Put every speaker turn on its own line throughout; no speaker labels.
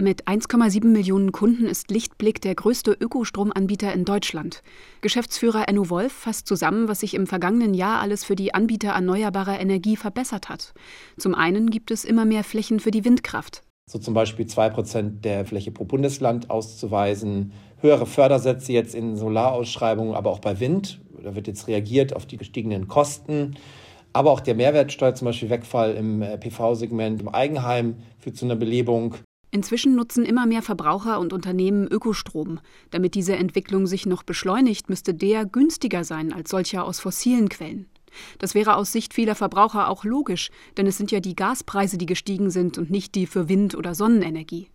Mit 1,7 Millionen Kunden ist Lichtblick der größte Ökostromanbieter in Deutschland. Geschäftsführer Enno Wolf fasst zusammen, was sich im vergangenen Jahr alles für die Anbieter erneuerbarer Energie verbessert hat. Zum einen gibt es immer mehr Flächen für die Windkraft.
So zum Beispiel 2% der Fläche pro Bundesland auszuweisen, höhere Fördersätze jetzt in Solarausschreibungen, aber auch bei Wind. Da wird jetzt reagiert auf die gestiegenen Kosten. Aber auch der Mehrwertsteuer, zum Beispiel Wegfall im äh, PV-Segment, im Eigenheim führt zu einer Belebung.
Inzwischen nutzen immer mehr Verbraucher und Unternehmen Ökostrom. Damit diese Entwicklung sich noch beschleunigt, müsste der günstiger sein als solcher aus fossilen Quellen. Das wäre aus Sicht vieler Verbraucher auch logisch, denn es sind ja die Gaspreise, die gestiegen sind und nicht die für Wind- oder Sonnenenergie.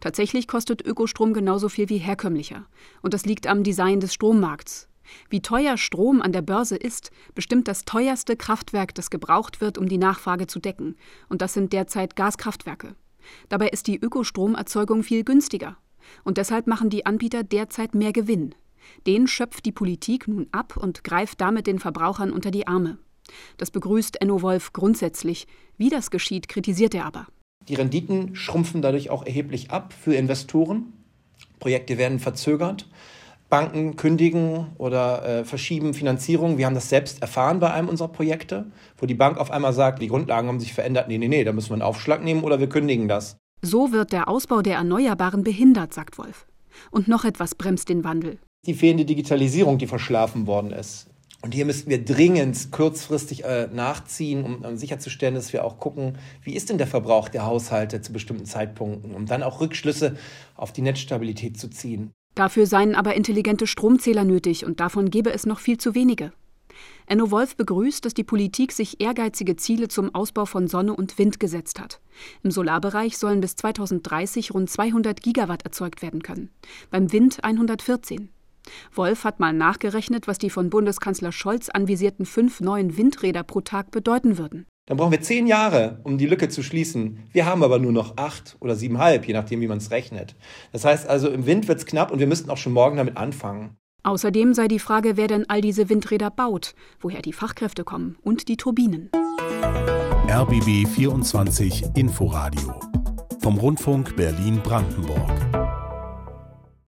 Tatsächlich kostet Ökostrom genauso viel wie herkömmlicher. Und das liegt am Design des Strommarkts. Wie teuer Strom an der Börse ist, bestimmt das teuerste Kraftwerk, das gebraucht wird, um die Nachfrage zu decken. Und das sind derzeit Gaskraftwerke. Dabei ist die Ökostromerzeugung viel günstiger. Und deshalb machen die Anbieter derzeit mehr Gewinn. Den schöpft die Politik nun ab und greift damit den Verbrauchern unter die Arme. Das begrüßt Enno Wolf grundsätzlich. Wie das geschieht, kritisiert er aber.
Die Renditen schrumpfen dadurch auch erheblich ab für Investoren. Projekte werden verzögert. Banken kündigen oder äh, verschieben Finanzierung. Wir haben das selbst erfahren bei einem unserer Projekte, wo die Bank auf einmal sagt, die Grundlagen haben sich verändert. Nee, nee, nee, da müssen wir einen Aufschlag nehmen oder wir kündigen das.
So wird der Ausbau der Erneuerbaren behindert, sagt Wolf. Und noch etwas bremst den Wandel.
Die fehlende Digitalisierung, die verschlafen worden ist. Und hier müssten wir dringend kurzfristig äh, nachziehen, um, um sicherzustellen, dass wir auch gucken, wie ist denn der Verbrauch der Haushalte zu bestimmten Zeitpunkten, um dann auch Rückschlüsse auf die Netzstabilität zu ziehen.
Dafür seien aber intelligente Stromzähler nötig und davon gebe es noch viel zu wenige. Enno Wolf begrüßt, dass die Politik sich ehrgeizige Ziele zum Ausbau von Sonne und Wind gesetzt hat. Im Solarbereich sollen bis 2030 rund 200 Gigawatt erzeugt werden können, beim Wind 114. Wolf hat mal nachgerechnet, was die von Bundeskanzler Scholz anvisierten fünf neuen Windräder pro Tag bedeuten würden.
Dann brauchen wir zehn Jahre, um die Lücke zu schließen. Wir haben aber nur noch acht oder siebenhalb, je nachdem, wie man es rechnet. Das heißt also, im Wind wird es knapp und wir müssten auch schon morgen damit anfangen.
Außerdem sei die Frage, wer denn all diese Windräder baut, woher die Fachkräfte kommen und die Turbinen.
RBB 24 Inforadio vom Rundfunk Berlin-Brandenburg.